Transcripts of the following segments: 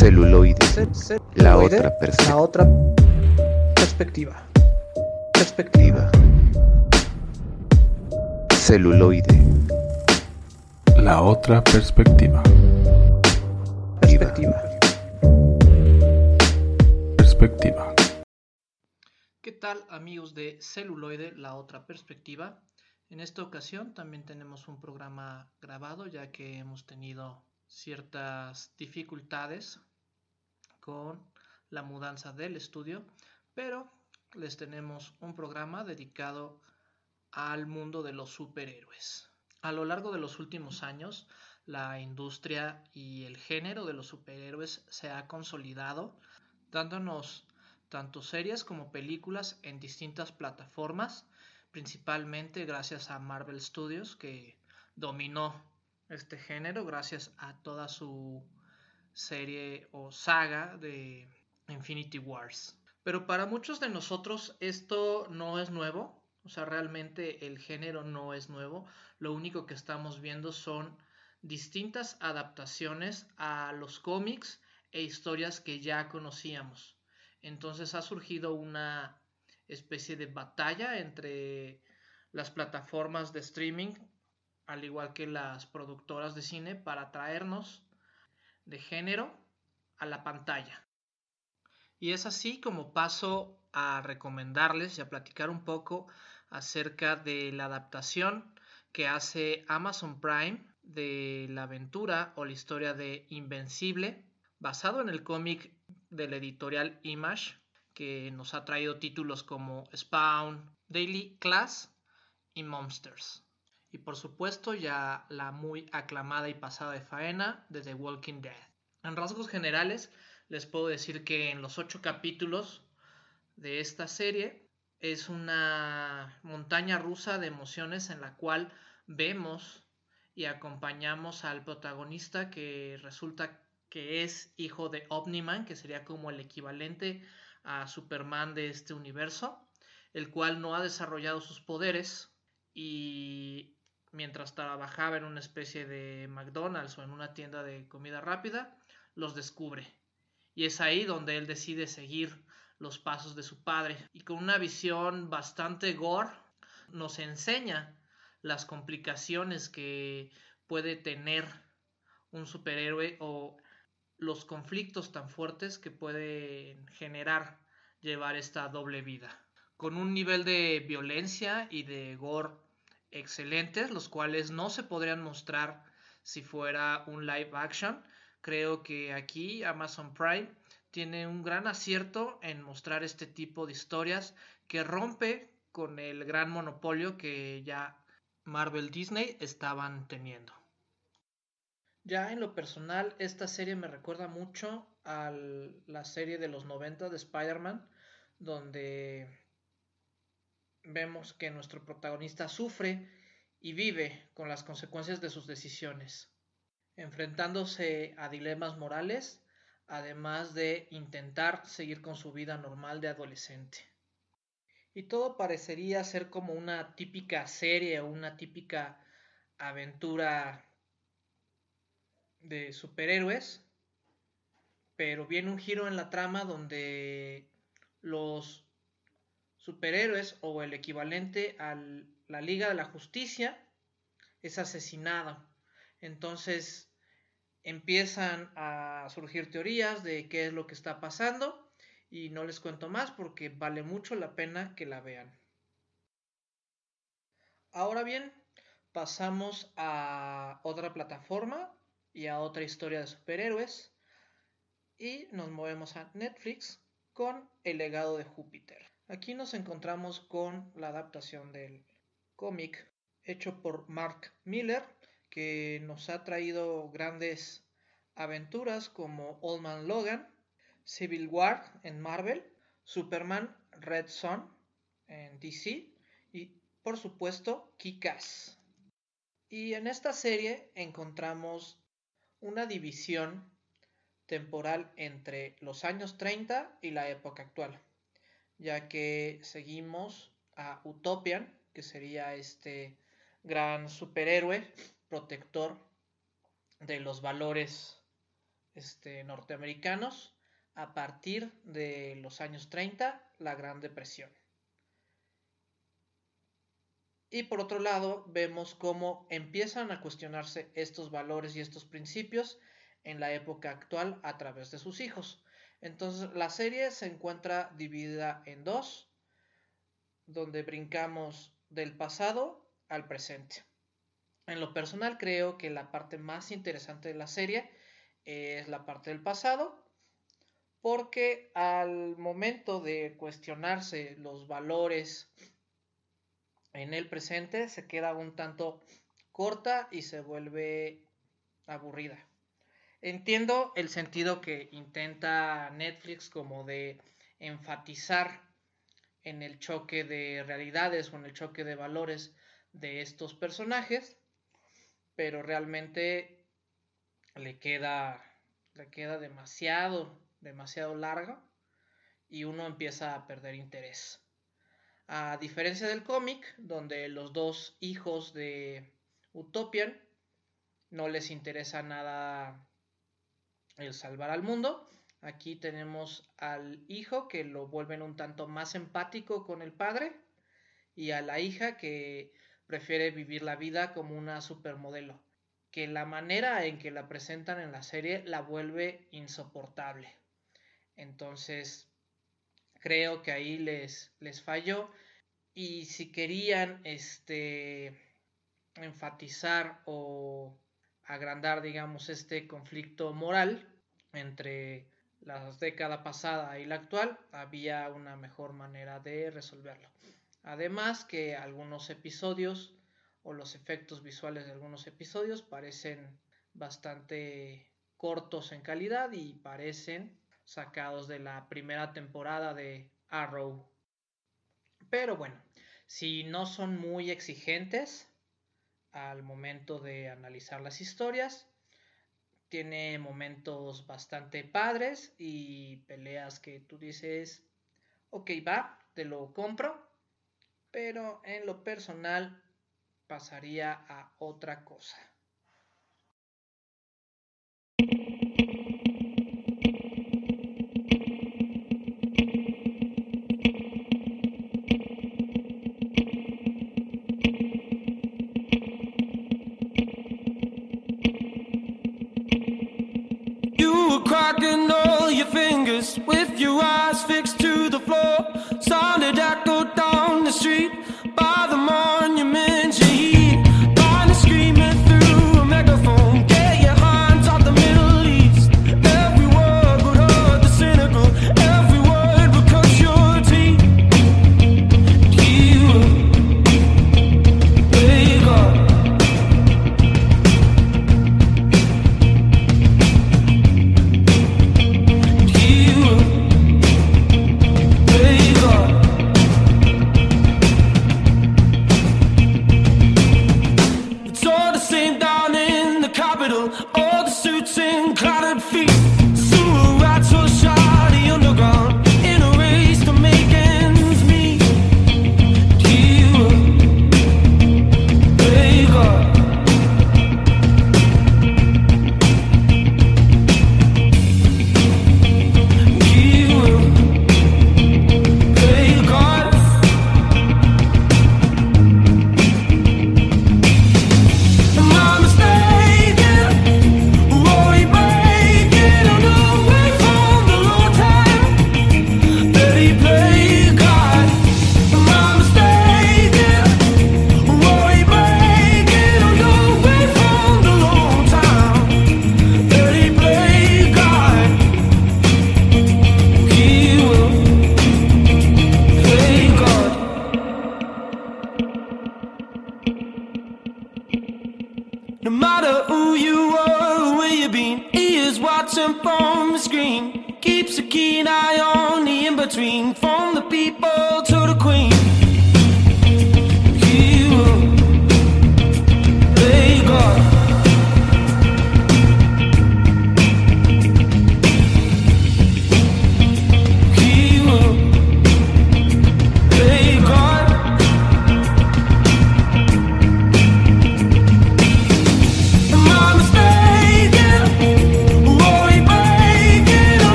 Celuloide. La otra La otra perspectiva. Perspectiva. Celuloide. La otra perspectiva. Perspectiva. Perspectiva. ¿Qué tal amigos de Celuloide, la otra perspectiva? En esta ocasión también tenemos un programa grabado ya que hemos tenido ciertas dificultades con la mudanza del estudio, pero les tenemos un programa dedicado al mundo de los superhéroes. A lo largo de los últimos años, la industria y el género de los superhéroes se ha consolidado, dándonos tanto series como películas en distintas plataformas, principalmente gracias a Marvel Studios, que dominó este género gracias a toda su serie o saga de Infinity Wars. Pero para muchos de nosotros esto no es nuevo, o sea, realmente el género no es nuevo, lo único que estamos viendo son distintas adaptaciones a los cómics e historias que ya conocíamos. Entonces ha surgido una especie de batalla entre las plataformas de streaming, al igual que las productoras de cine, para traernos de género a la pantalla. Y es así como paso a recomendarles y a platicar un poco acerca de la adaptación que hace Amazon Prime de la aventura o la historia de Invencible, basado en el cómic del editorial Image, que nos ha traído títulos como Spawn, Daily Class y Monsters. Y por supuesto ya la muy aclamada y pasada de faena de The Walking Dead. En rasgos generales les puedo decir que en los ocho capítulos de esta serie es una montaña rusa de emociones en la cual vemos y acompañamos al protagonista que resulta que es hijo de Omniman, que sería como el equivalente a Superman de este universo, el cual no ha desarrollado sus poderes y mientras trabajaba en una especie de McDonald's o en una tienda de comida rápida, los descubre. Y es ahí donde él decide seguir los pasos de su padre. Y con una visión bastante gore, nos enseña las complicaciones que puede tener un superhéroe o los conflictos tan fuertes que pueden generar llevar esta doble vida. Con un nivel de violencia y de gore excelentes, los cuales no se podrían mostrar si fuera un live action. Creo que aquí Amazon Prime tiene un gran acierto en mostrar este tipo de historias que rompe con el gran monopolio que ya Marvel Disney estaban teniendo. Ya en lo personal, esta serie me recuerda mucho a la serie de los 90 de Spider-Man, donde vemos que nuestro protagonista sufre y vive con las consecuencias de sus decisiones, enfrentándose a dilemas morales, además de intentar seguir con su vida normal de adolescente. Y todo parecería ser como una típica serie o una típica aventura de superhéroes, pero viene un giro en la trama donde los superhéroes o el equivalente a la Liga de la Justicia es asesinado. Entonces empiezan a surgir teorías de qué es lo que está pasando y no les cuento más porque vale mucho la pena que la vean. Ahora bien, pasamos a otra plataforma y a otra historia de superhéroes y nos movemos a Netflix con El legado de Júpiter. Aquí nos encontramos con la adaptación del cómic hecho por Mark Miller, que nos ha traído grandes aventuras como Old Man Logan, Civil War en Marvel, Superman Red Son en DC y por supuesto Kick-Ass. Y en esta serie encontramos una división temporal entre los años 30 y la época actual ya que seguimos a Utopian, que sería este gran superhéroe protector de los valores este, norteamericanos a partir de los años 30, la Gran Depresión. Y por otro lado, vemos cómo empiezan a cuestionarse estos valores y estos principios en la época actual a través de sus hijos. Entonces, la serie se encuentra dividida en dos, donde brincamos del pasado al presente. En lo personal creo que la parte más interesante de la serie es la parte del pasado, porque al momento de cuestionarse los valores en el presente se queda un tanto corta y se vuelve aburrida. Entiendo el sentido que intenta Netflix como de enfatizar en el choque de realidades o en el choque de valores de estos personajes, pero realmente le queda, le queda demasiado, demasiado largo y uno empieza a perder interés. A diferencia del cómic, donde los dos hijos de Utopian no les interesa nada el salvar al mundo, aquí tenemos al hijo que lo vuelven un tanto más empático con el padre y a la hija que prefiere vivir la vida como una supermodelo, que la manera en que la presentan en la serie la vuelve insoportable. Entonces, creo que ahí les, les falló. Y si querían este, enfatizar o agrandar, digamos, este conflicto moral entre la década pasada y la actual, había una mejor manera de resolverlo. Además que algunos episodios o los efectos visuales de algunos episodios parecen bastante cortos en calidad y parecen sacados de la primera temporada de Arrow. Pero bueno, si no son muy exigentes al momento de analizar las historias, tiene momentos bastante padres y peleas que tú dices, ok, va, te lo compro, pero en lo personal pasaría a otra cosa.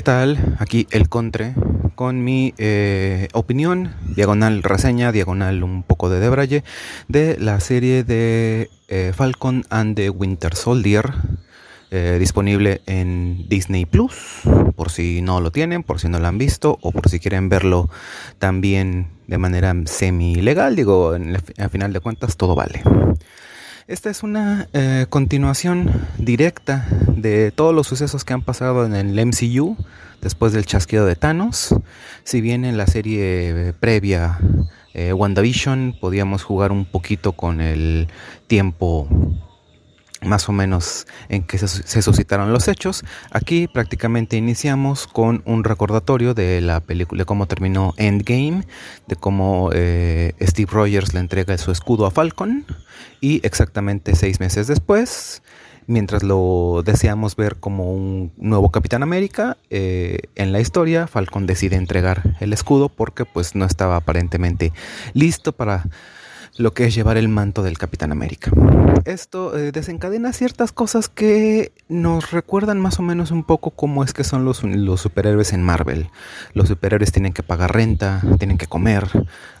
¿Qué tal? Aquí el Contre con mi eh, opinión, diagonal reseña, diagonal un poco de debraye, de la serie de eh, Falcon and the Winter Soldier, eh, disponible en Disney Plus, por si no lo tienen, por si no lo han visto, o por si quieren verlo también de manera semi legal, digo, al final de cuentas todo vale. Esta es una eh, continuación directa de todos los sucesos que han pasado en el MCU después del chasquido de Thanos. Si bien en la serie previa eh, WandaVision podíamos jugar un poquito con el tiempo más o menos en que se, suscitaron los hechos. Aquí prácticamente iniciamos con un recordatorio de la película, de cómo terminó Endgame, de cómo eh, Steve Rogers le entrega su escudo a Falcon y exactamente seis meses después, mientras lo deseamos ver como un nuevo Capitán América, eh, en la historia Falcon decide entregar el escudo porque pues no estaba aparentemente listo para lo que es llevar el manto del Capitán América. Esto eh, desencadena ciertas cosas que nos recuerdan más o menos un poco cómo es que son los, superhéroes en Marvel. Los superhéroes tienen que pagar renta, tienen que comer.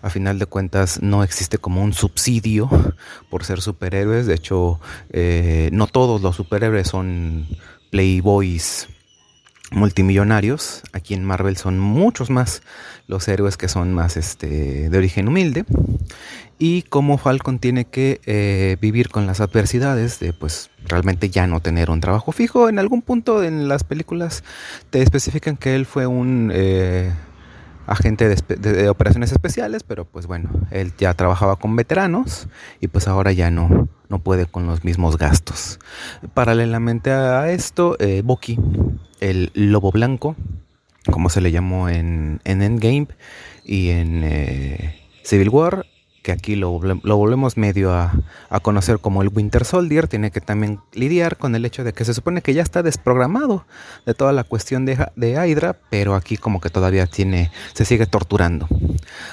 A final de cuentas no existe como un subsidio por ser superhéroes. De hecho, eh, no todos los superhéroes son playboys multimillonarios. Aquí en Marvel son muchos más los héroes que son más este, de origen humilde y cómo Falcon tiene que eh, vivir con las adversidades de pues realmente ya no tener un trabajo fijo. En algún punto en las películas te especifican que él fue un eh, agente de, operaciones especiales, pero pues bueno, él ya trabajaba con veteranos y pues ahora ya no, no puede con los mismos gastos. Paralelamente a esto, eh, Bucky, el lobo blanco, como se le llamó en, en Endgame y en eh, Civil War, que aquí lo, volvemos medio a, conocer como el Winter Soldier, tiene que también lidiar con el hecho de que se supone que ya está desprogramado de toda la cuestión de, de Hydra, pero aquí como que todavía tiene, se sigue torturando.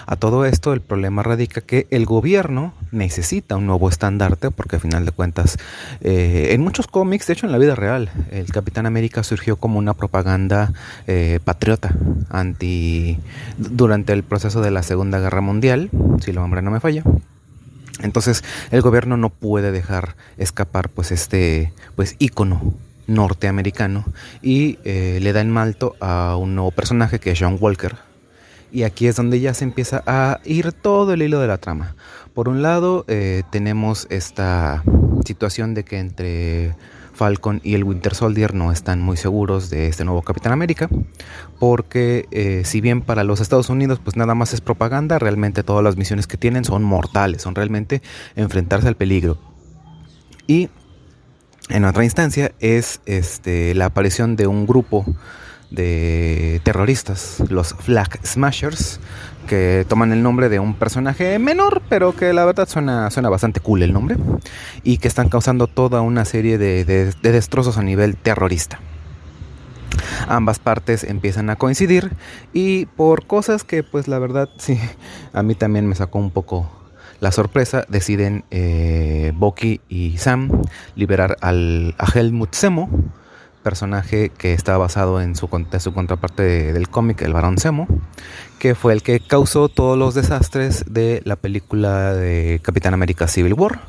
A todo esto el problema radica que el gobierno necesita un nuevo estandarte, porque al final de cuentas, eh, en muchos cómics, de hecho en la vida real, el Capitán América surgió como una propaganda eh, patriota anti durante el proceso de la Segunda Guerra Mundial, si lo hombre no falla. Entonces el gobierno no puede dejar escapar pues este pues ícono norteamericano y eh, le da en malto a un nuevo personaje que es John Walker. Y aquí es donde ya se empieza a ir todo el hilo de la trama. Por un lado eh, tenemos esta situación de que entre Falcon y el Winter Soldier no están muy seguros de este nuevo Capitán América, porque eh, si bien para los Estados Unidos pues nada más es propaganda, realmente todas las misiones que tienen son mortales, son realmente enfrentarse al peligro. Y en otra instancia es este, la aparición de un grupo de terroristas, los Flag Smashers, que toman el nombre de un personaje menor, pero que la verdad suena, suena bastante cool el nombre, y que están causando toda una serie de, destrozos a nivel terrorista. Ambas partes empiezan a coincidir y por cosas que pues la verdad sí, a mí también me sacó un poco la sorpresa, deciden eh, y Sam liberar al, a Helmut Zemo, personaje que está basado en su, su contraparte del cómic, el Barón Zemo, que fue el que causó todos los desastres de la película de Capitán América Civil War,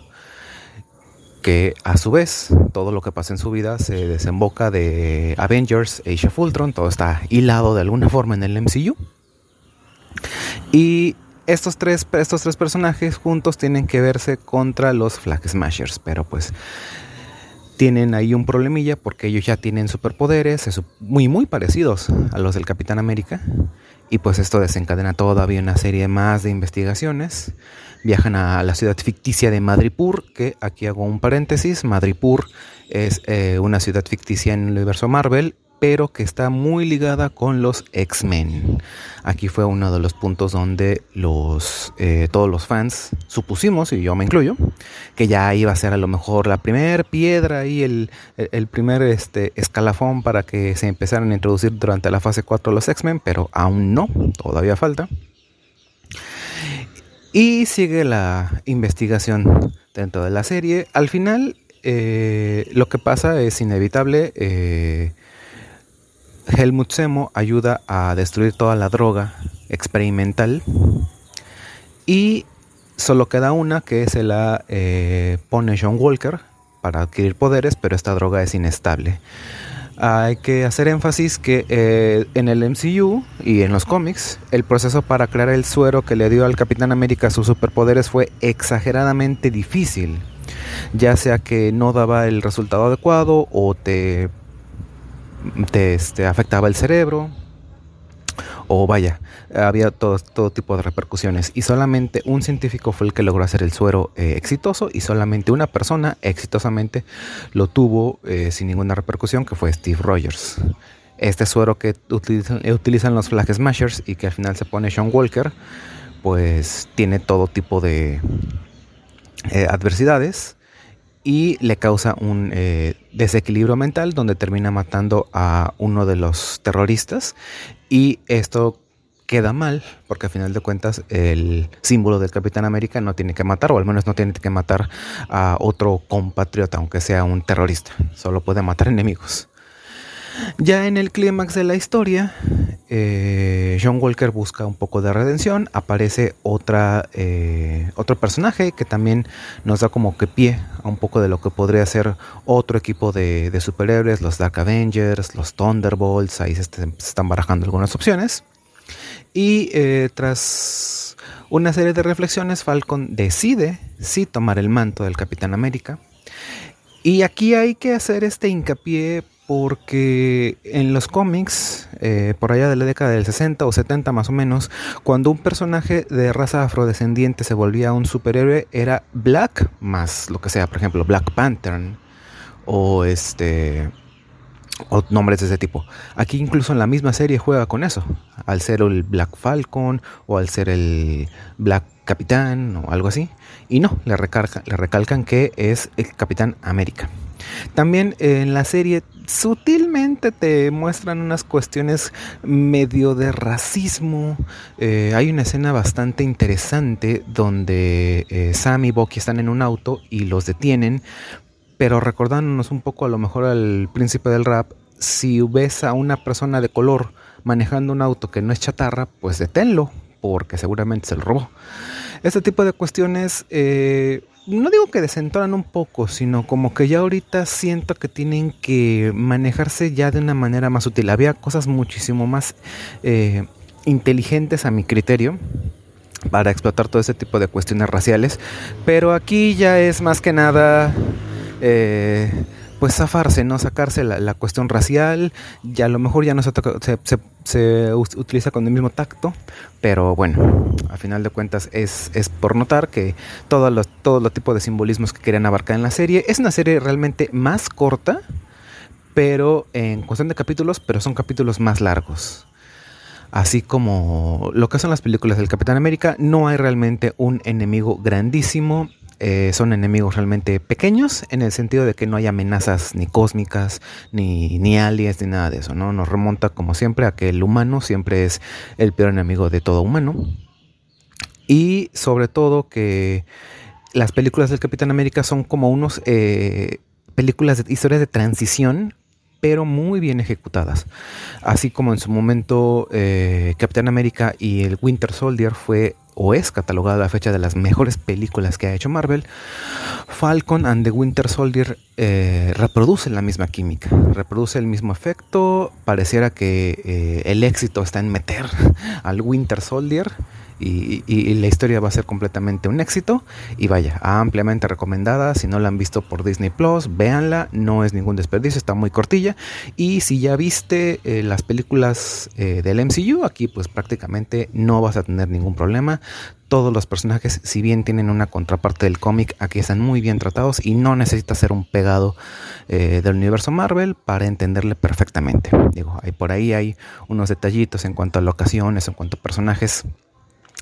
que a su vez todo lo que pasa en su vida se desemboca de Avengers, Age of Ultron, todo está hilado de alguna forma en el MCU. Y estos tres, estos tres personajes juntos tienen que verse contra los Flag Smashers, pero pues tienen ahí un problemilla porque ellos ya tienen superpoderes muy muy parecidos a los del Capitán América y pues esto desencadena todavía una serie más de investigaciones. Viajan a la ciudad ficticia de Madripur, que aquí hago un paréntesis, Madripur es eh, una ciudad ficticia en el universo Marvel pero que está muy ligada con los X-Men. Aquí fue uno de los puntos donde los, eh, todos los fans supusimos, y yo me incluyo, que ya iba a ser a lo mejor la primera piedra y el, el, primer este, escalafón para que se empezaran a introducir durante la fase 4 los X-Men, pero aún no, todavía falta. Y sigue la investigación dentro de la serie. Al final, eh, lo que pasa es inevitable. Eh, Helmut Semo ayuda a destruir toda la droga experimental y solo queda una que se la eh, pone John Walker para adquirir poderes, pero esta droga es inestable. Hay que hacer énfasis que eh, en el MCU y en los cómics, el proceso para crear el suero que le dio al Capitán América sus superpoderes fue exageradamente difícil. Ya sea que no daba el resultado adecuado o te, te este, afectaba el cerebro o vaya, había todo, todo tipo de repercusiones y solamente un científico fue el que logró hacer el suero eh, exitoso y solamente una persona exitosamente lo tuvo eh, sin ninguna repercusión que fue Steve Rogers. Este suero que utilizan, eh, utilizan los Flag Smashers y que al final se pone Sean Walker, pues tiene todo tipo de adversidades y le causa un desequilibrio mental donde termina matando a uno de los terroristas y esto queda mal, porque a final de cuentas el símbolo del Capitán América no tiene que matar, o al menos no tiene que matar a otro compatriota, aunque sea un terrorista. Solo puede matar enemigos. Ya en el clímax de la historia, eh, John Walker busca un poco de redención. Aparece otra, eh, otro personaje que también nos da como que pie a un poco de lo que podría ser otro equipo de, superhéroes, los Dark Avengers, los Thunderbolts. Ahí se, están barajando algunas opciones. Y eh, tras una serie de reflexiones, Falcon decide sí tomar el manto del Capitán América. Y aquí hay que hacer este hincapié porque en los cómics, eh, por allá de la década del 60 o 70 más o menos, cuando un personaje de raza afrodescendiente se volvía un superhéroe, era Black más lo que sea, por ejemplo, Black Panther o este o nombres de ese tipo. Aquí incluso en la misma serie juega con eso, al ser el Black Falcon o al ser el Black Capitán o algo así. Y no, le, le recalcan que es el Capitán América. También en la serie sutilmente te muestran unas cuestiones medio de racismo. Eh, hay una escena bastante interesante donde eh, Sam y Bucky están en un auto y los detienen, pero recordándonos un poco a lo mejor al príncipe del rap, si ves a una persona de color manejando un auto que no es chatarra, pues deténlo, porque seguramente se lo robó. Este tipo de cuestiones eh, no digo que desentonan un poco, sino como que ya ahorita siento que tienen que manejarse ya de una manera más útil. Había cosas muchísimo más eh, inteligentes a mi criterio para explotar todo ese tipo de cuestiones raciales, pero aquí ya es más que nada... Eh, pues zafarse, ¿no? Sacarse la, cuestión racial, ya a lo mejor ya no se, se, utiliza con el mismo tacto, pero bueno, a final de cuentas es, es por notar que todos los, todos los tipos de simbolismos que querían abarcar en la serie, es una serie realmente más corta, pero en cuestión de capítulos, pero son capítulos más largos. Así como lo que son las películas del Capitán América, no hay realmente un enemigo grandísimo eh, son enemigos realmente pequeños en el sentido de que no hay amenazas ni cósmicas, ni, ni aliens, ni nada de eso, ¿no? Nos remonta como siempre a que el humano siempre es el peor enemigo de todo humano. Y sobre todo que las películas del Capitán América son como unos eh, películas de historias de transición pero muy bien ejecutadas. Así como en su momento eh, Capitán América y el Winter Soldier fue o es catalogada a la fecha de las mejores películas que ha hecho Marvel, Falcon and the Winter Soldier eh, reproduce la misma química, reproduce el mismo efecto, pareciera que eh, el éxito está en meter al Winter Soldier y, la historia va a ser completamente un éxito. Y vaya, ampliamente recomendada. Si no la han visto por Disney Plus, véanla. No es ningún desperdicio, está muy cortilla. Y si ya viste eh, las películas eh, del MCU, aquí pues prácticamente no vas a tener ningún problema. Todos los personajes, si bien tienen una contraparte del cómic, aquí están muy bien tratados y no necesitas ser un pegado eh, del universo Marvel para entenderle perfectamente. Digo, por ahí hay unos detallitos en cuanto a locaciones, en cuanto a personajes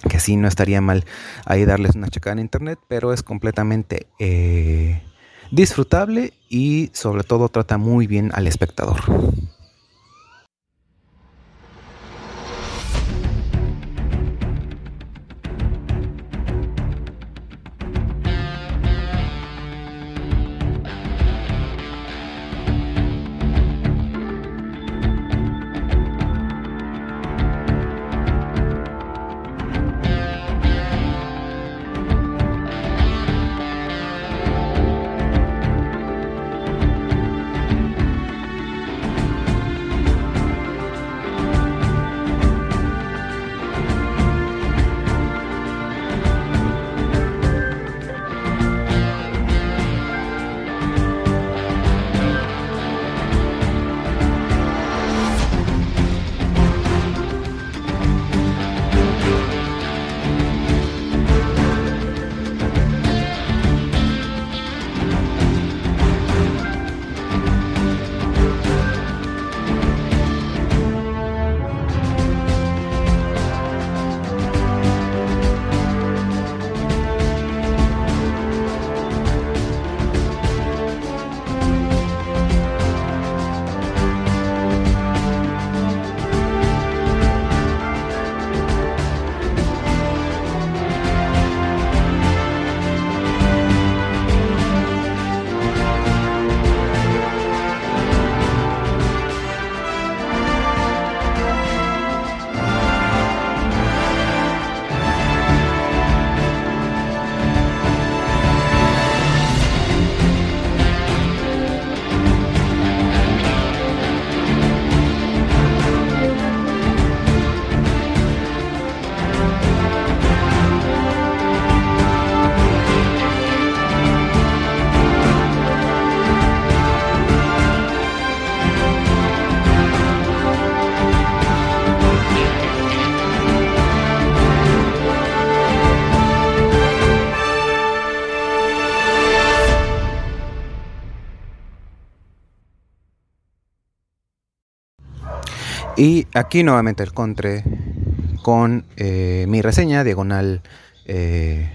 que sí no estaría mal ahí darles una checada en internet, pero es completamente eh, disfrutable y sobre todo trata muy bien al espectador. Y aquí nuevamente el contre con eh, mi reseña diagonal eh,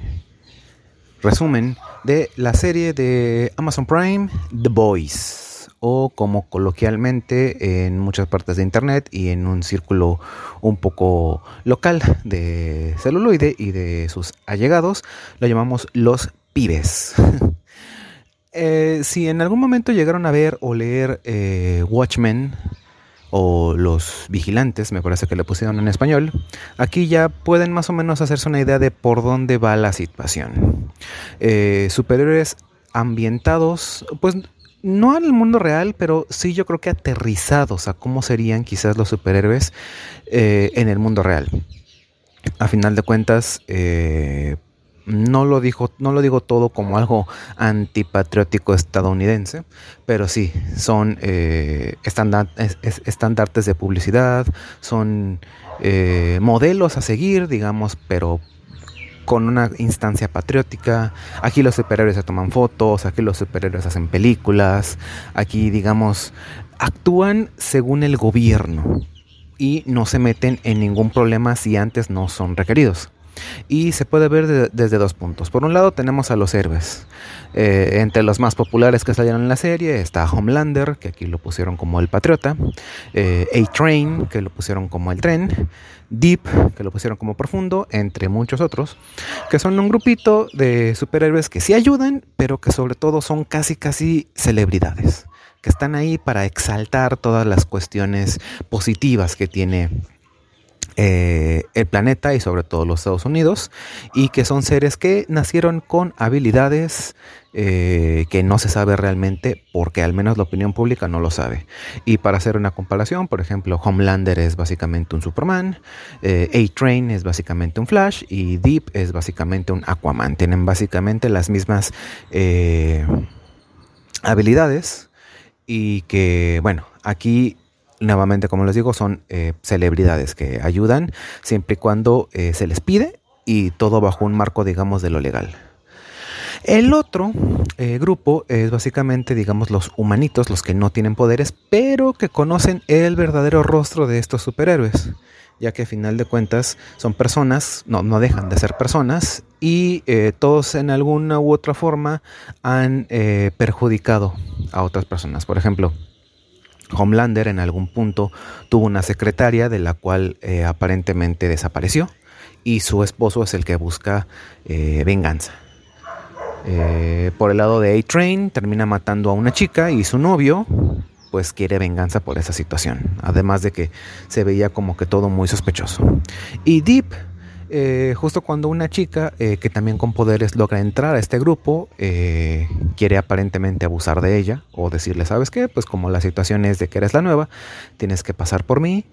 resumen de la serie de Amazon Prime The Boys o como coloquialmente en muchas partes de internet y en un círculo un poco local de celuloide y de sus allegados lo llamamos los pibes. Eh, si en algún momento llegaron a ver o leer Watchmen o los vigilantes, me parece que le pusieron en español, aquí ya pueden más o menos hacerse una idea de por dónde va la situación. Eh, superhéroes ambientados, pues no al mundo real, pero sí yo creo que aterrizados a cómo serían quizás los superhéroes eh, en el mundo real. A final de cuentas, eh, no lo, dijo, no lo digo todo como algo antipatriótico estadounidense, pero sí, son eh, estandartes de publicidad, son eh, modelos a seguir, digamos, pero con una instancia patriótica. Aquí los superhéroes se toman fotos, aquí los superhéroes hacen películas, aquí, digamos, actúan según el gobierno y no se meten en ningún problema si antes no son requeridos. Y se puede ver desde dos puntos. Por un lado tenemos a los héroes. Eh, entre los más populares que salieron en la serie está Homelander, que aquí lo pusieron como el patriota. Eh, A-Train, que lo pusieron como el tren. Deep, que lo pusieron como profundo, entre muchos otros, que son un grupito de superhéroes que sí ayudan, pero que sobre todo son casi casi celebridades, que están ahí para exaltar todas las cuestiones positivas que tiene eh, el planeta y sobre todo los Estados Unidos y que son seres que nacieron con habilidades eh, que no se sabe realmente porque al menos la opinión pública no lo sabe. Y para hacer una comparación, por ejemplo, Homelander es básicamente un Superman, eh, A-Train es básicamente un Flash y Deep es básicamente un Aquaman. Tienen básicamente las mismas habilidades y que, bueno, aquí nuevamente, como les digo, son eh, celebridades que ayudan siempre y cuando eh, se les pide y todo bajo un marco, digamos, de lo legal. El otro eh, grupo es básicamente, digamos, los humanitos, los que no tienen poderes, pero que conocen el verdadero rostro de estos superhéroes, ya que a final de cuentas son personas, no, no dejan de ser personas, y todos en alguna u otra forma han perjudicado a otras personas. Por ejemplo, Homelander en algún punto tuvo una secretaria de la cual eh, aparentemente desapareció y su esposo es el que busca eh, venganza. Eh, por el lado de A-Train termina matando a una chica y su novio pues quiere venganza por esa situación. Además de que se veía como que todo muy sospechoso. Y Deep eh, justo cuando una chica eh, que también con poderes logra entrar a este grupo, eh, quiere aparentemente abusar de ella o decirle, ¿sabes qué? Pues como la situación es de que eres la nueva, tienes que pasar por mí,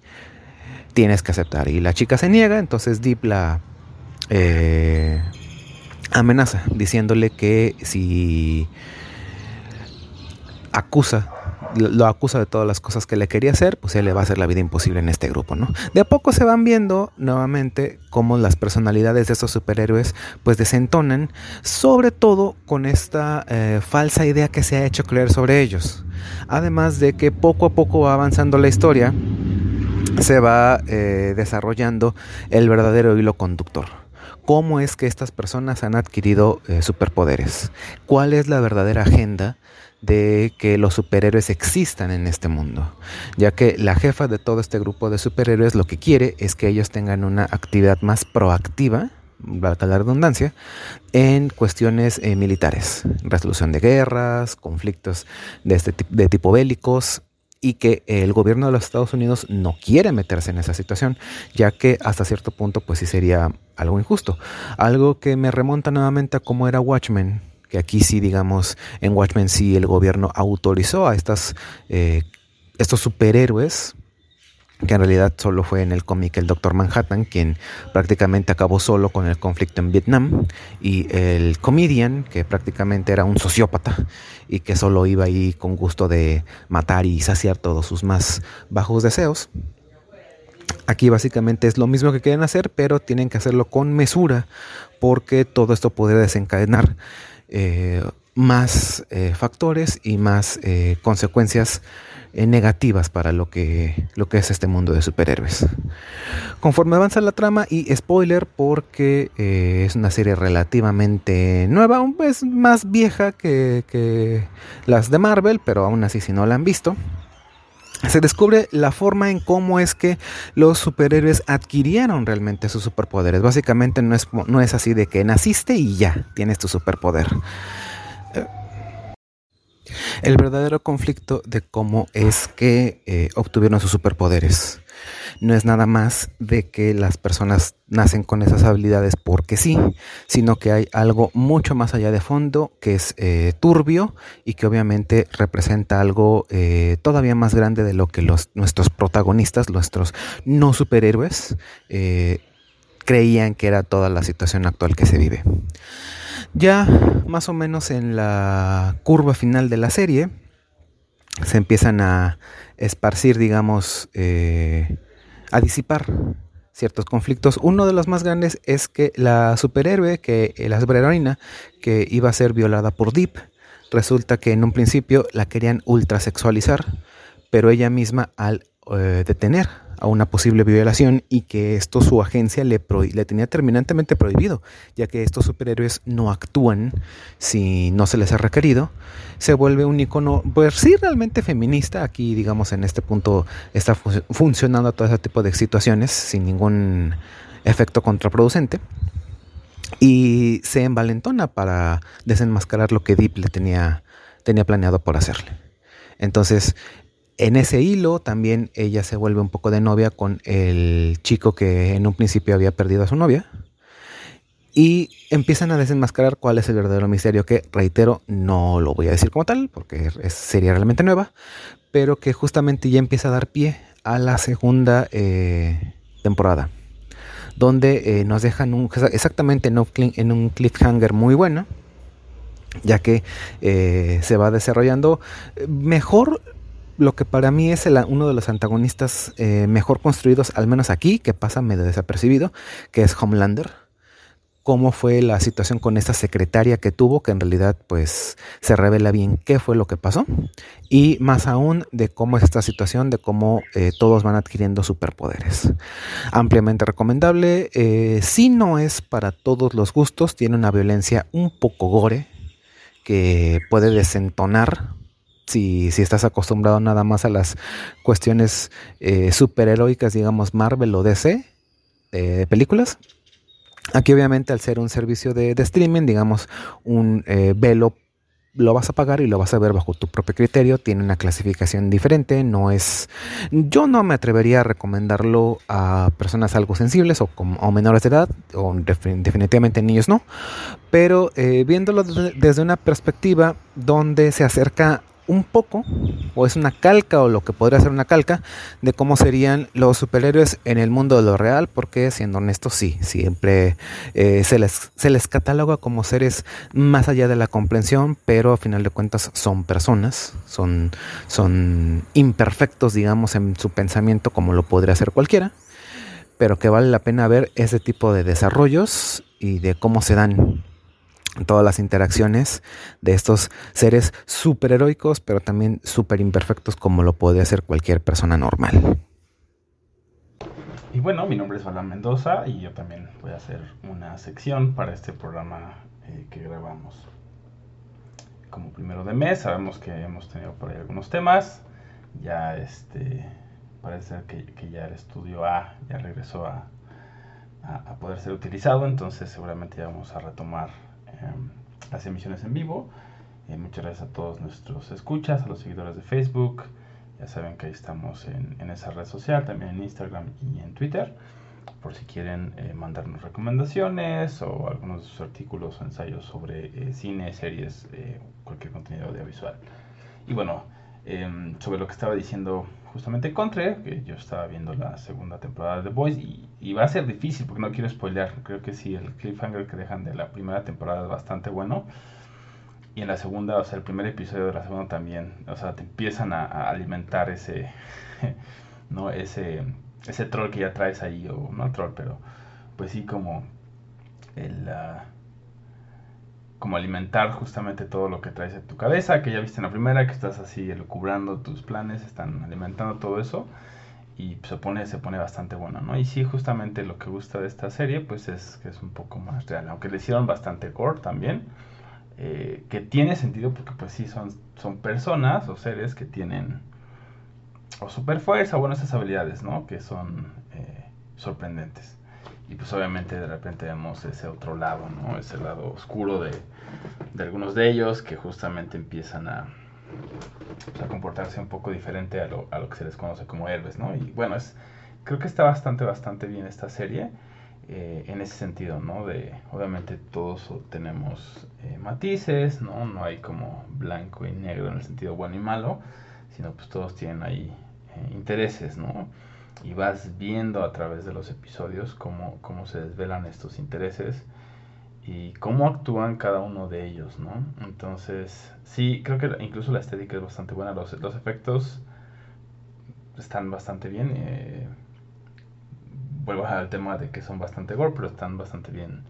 tienes que aceptar. Y la chica se niega, entonces Deep la amenaza diciéndole que si acusa lo acusa de todas las cosas que le quería hacer, pues él le va a hacer la vida imposible en este grupo, ¿no? De a poco se van viendo nuevamente cómo las personalidades de estos superhéroes pues desentonan, sobre todo con esta eh, falsa idea que se ha hecho creer sobre ellos. Además de que poco a poco va avanzando la historia, se va eh, desarrollando el verdadero hilo conductor cómo es que estas personas han adquirido eh, superpoderes, cuál es la verdadera agenda de que los superhéroes existan en este mundo, ya que la jefa de todo este grupo de superhéroes lo que quiere es que ellos tengan una actividad más proactiva, valga la redundancia, en cuestiones eh, militares, resolución de guerras, conflictos de, este de tipo bélicos, y que el gobierno de los Estados Unidos no quiere meterse en esa situación, ya que hasta cierto punto pues sí sería algo injusto. Algo que me remonta nuevamente a cómo era Watchmen, que aquí sí, digamos, en Watchmen sí el gobierno autorizó a estas, eh, estos superhéroes, que en realidad solo fue en el cómic el Doctor Manhattan, quien prácticamente acabó solo con el conflicto en Vietnam, y el Comedian, que prácticamente era un sociópata y que solo iba ahí con gusto de matar y saciar todos sus más bajos deseos. Aquí básicamente es lo mismo que quieren hacer, pero tienen que hacerlo con mesura, porque todo esto podría desencadenar eh, más eh, factores y más eh, consecuencias negativas para lo que, lo que es este mundo de superhéroes. Conforme avanza la trama, y spoiler porque es una serie relativamente nueva, es más vieja que, que las de Marvel, pero aún así si no la han visto se descubre la forma en cómo es que los superhéroes adquirieron realmente sus superpoderes. Básicamente no es, no es así de que naciste y ya tienes tu superpoder. El verdadero conflicto de cómo es que eh, obtuvieron sus superpoderes no es nada más de que las personas nacen con esas habilidades porque sí, sino que hay algo mucho más allá de fondo que es eh, turbio y que obviamente representa algo eh, todavía más grande de lo que los, nuestros protagonistas, nuestros no superhéroes, eh, creían que era toda la situación actual que se vive. Ya más o menos en la curva final de la serie se empiezan a esparcir, digamos, a disipar ciertos conflictos. Uno de los más grandes es que la superhéroe, que la superheroína, que iba a ser violada por Deep, resulta que en un principio la querían ultrasexualizar, pero ella misma al eh, detener a una posible violación y que esto su agencia le, le tenía terminantemente prohibido, ya que estos superhéroes no actúan si no se les ha requerido, se vuelve un icono, pues sí, realmente feminista. Aquí, digamos, en este punto está funcionando todo ese tipo de situaciones sin ningún efecto contraproducente. Y se envalentona para desenmascarar lo que Deep le tenía, tenía planeado por hacerle. Entonces, en ese hilo también ella se vuelve un poco de novia con el chico que en un principio había perdido a su novia. Y empiezan a desenmascarar cuál es el verdadero misterio, que reitero, no lo voy a decir como tal, porque sería realmente nueva, pero que justamente ya empieza a dar pie a la segunda eh, temporada, donde eh, nos dejan exactamente en un, cliffhanger muy bueno, ya que eh, se va desarrollando mejor lo que para mí es uno de los antagonistas eh, mejor construidos, al menos aquí, que pasa medio desapercibido, que es Homelander. Cómo fue la situación con esta secretaria que tuvo, que en realidad pues se revela bien qué fue lo que pasó. Y más aún de cómo es esta situación, de cómo eh, todos van adquiriendo superpoderes. Ampliamente recomendable. Eh, si no es para todos los gustos, tiene una violencia un poco gore que puede desentonar si, estás acostumbrado nada más a las cuestiones eh, superheroicas, digamos Marvel o DC, de películas. Aquí obviamente al ser un servicio de, streaming, digamos un eh, velo lo vas a pagar y lo vas a ver bajo tu propio criterio. Tiene una clasificación diferente. No es. Yo no me atrevería a recomendarlo a personas algo sensibles o, menores de edad, o definitivamente niños no. Pero eh, viéndolo desde una perspectiva donde se acerca un poco, o es una calca, o lo que podría ser una calca, de cómo serían los superhéroes en el mundo de lo real, porque siendo honestos, sí, siempre eh, se, les, se les cataloga como seres más allá de la comprensión, pero a final de cuentas son personas, son, son imperfectos, digamos, en su pensamiento, como lo podría ser cualquiera, pero que vale la pena ver ese tipo de desarrollos y de cómo se dan todas las interacciones de estos seres super heroicos, pero también súper imperfectos como lo puede hacer cualquier persona normal. Y bueno, mi nombre es Alan Mendoza y yo también voy a hacer una sección para este programa eh, que grabamos. Como primero de mes, sabemos que hemos tenido por ahí algunos temas. Ya este parece que, que ya el estudio A ya regresó a, a poder ser utilizado, entonces seguramente ya vamos a retomar las emisiones en vivo. Eh, muchas gracias a todos nuestros escuchas, a los seguidores de Facebook. Ya saben que ahí estamos en, esa red social, también en Instagram y en Twitter. Por si quieren eh, mandarnos recomendaciones o algunos de sus artículos o ensayos sobre eh, cine, series, cualquier contenido audiovisual. Y bueno, em, sobre lo que estaba diciendo justamente Contre, que yo estaba viendo la segunda temporada de The Boys y, va a ser difícil porque no quiero spoilear. Creo que sí, el cliffhanger que dejan de la primera temporada es bastante bueno. Y en la segunda, o sea, el primer episodio de la segunda también, o sea, te empiezan a, alimentar ese, ¿no? Ese, ese troll que ya traes ahí, o no troll, pero pues sí como el... como alimentar justamente todo lo que traes en tu cabeza, que ya viste en la primera, que estás así elucubrando tus planes, están alimentando todo eso y se pone, se pone bastante bueno, ¿no? Y sí, justamente lo que gusta de esta serie, pues es que es un poco más real, aunque le hicieron bastante gore también, eh, que tiene sentido porque pues sí, son, son personas o seres que tienen o super fuerza, bueno, esas habilidades, ¿no? Que son eh, sorprendentes. Y pues obviamente de repente vemos ese otro lado, ¿no? Ese lado oscuro de, de algunos de ellos que justamente empiezan a, pues, a comportarse un poco diferente a lo, a lo que se les conoce como héroes, ¿no? Y bueno, es, creo que está bastante, bastante bien esta serie eh, en ese sentido, ¿no? De, obviamente todos tenemos eh, matices, ¿no? No hay como blanco y negro en el sentido bueno y malo, sino pues todos tienen ahí eh, intereses, ¿no? Y vas viendo a través de los episodios cómo, cómo se desvelan estos intereses y cómo actúan cada uno de ellos, ¿no? Entonces, sí, creo que incluso la estética es bastante buena, los, los efectos están bastante bien. Eh, vuelvo al tema de que son bastante gore, pero están bastante bien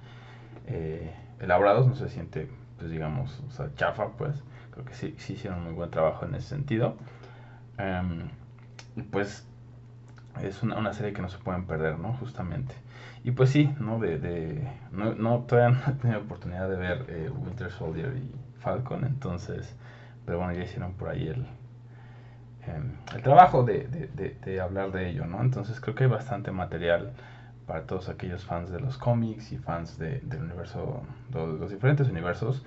eh, elaborados, no se siente, pues digamos, chafa, pues. Creo que sí, sí hicieron muy buen trabajo en ese sentido. Em, pues es una, una, serie que no se pueden perder, ¿no? Justamente. Y pues sí, ¿no? De, de no, no, todavía no he tenido oportunidad de ver eh, Winter Soldier y Falcon, entonces, pero bueno, ya hicieron por ahí el, eh, el trabajo de, de, de, hablar de ello, ¿no? Entonces creo que hay bastante material para todos aquellos fans de los cómics y fans del universo, de los diferentes universos,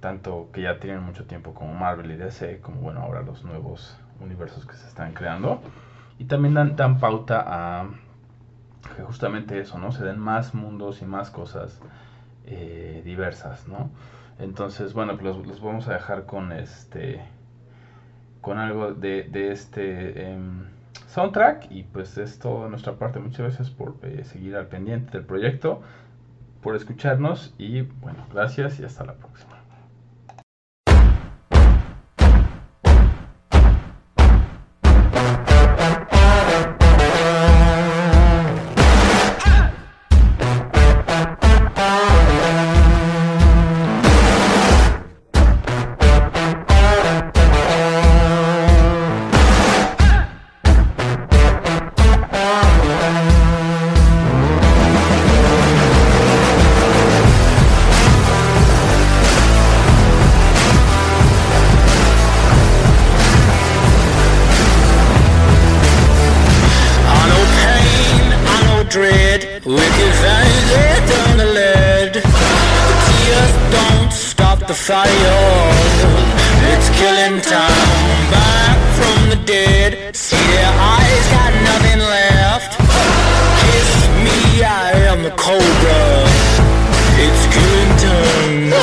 tanto que ya tienen mucho tiempo como Marvel y DC, como bueno, ahora los nuevos universos que se están creando. Y también dan, dan pauta a que justamente eso, ¿no? Se den más mundos y más cosas eh, diversas, ¿no? Entonces, bueno, pues los, vamos a dejar con este con algo de, de este eh, soundtrack y pues es todo de nuestra parte. Muchas gracias por eh, seguir al pendiente del proyecto, por escucharnos y bueno, gracias y hasta la próxima. Cobra. It's killing time.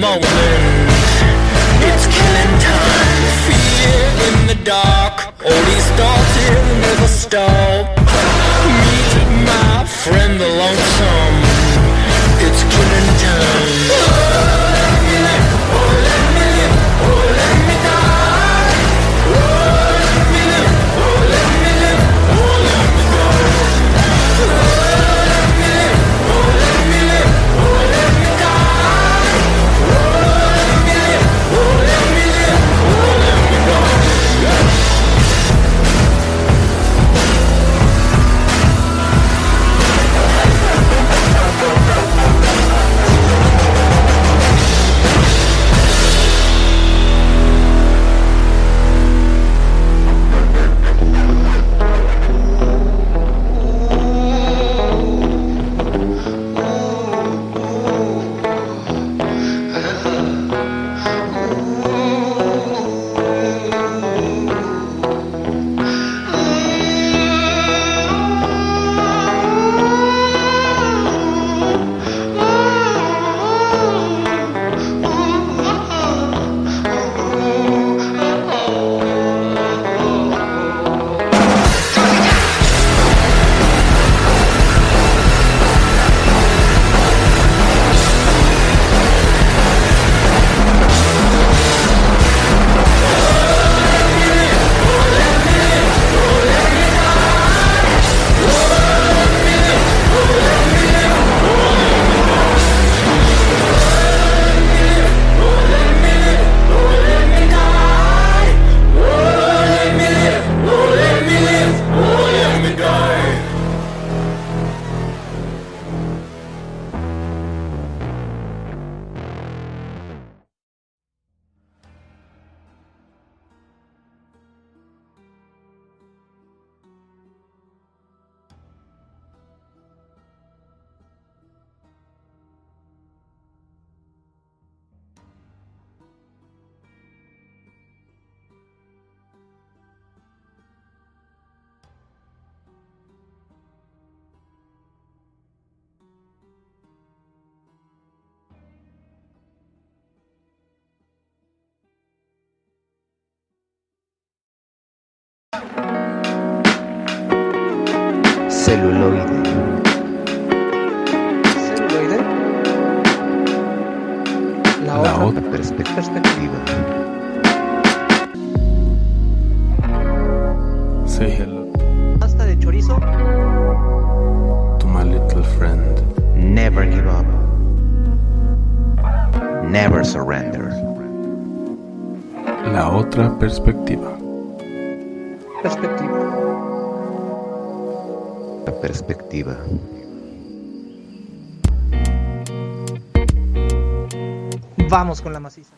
morning. It's killing time. Fear in the dark. Only thoughts will never stop. Meet my friend the lonesome. It's killing time. Celuloide. Celuloide. La, La otra, otra Perspe- perspectiva. Say hello Pasta de chorizo. to my little friend. Never give up. Never surrender. La otra perspectiva. Perspectiva. Perspectiva. Vamos con la maciza.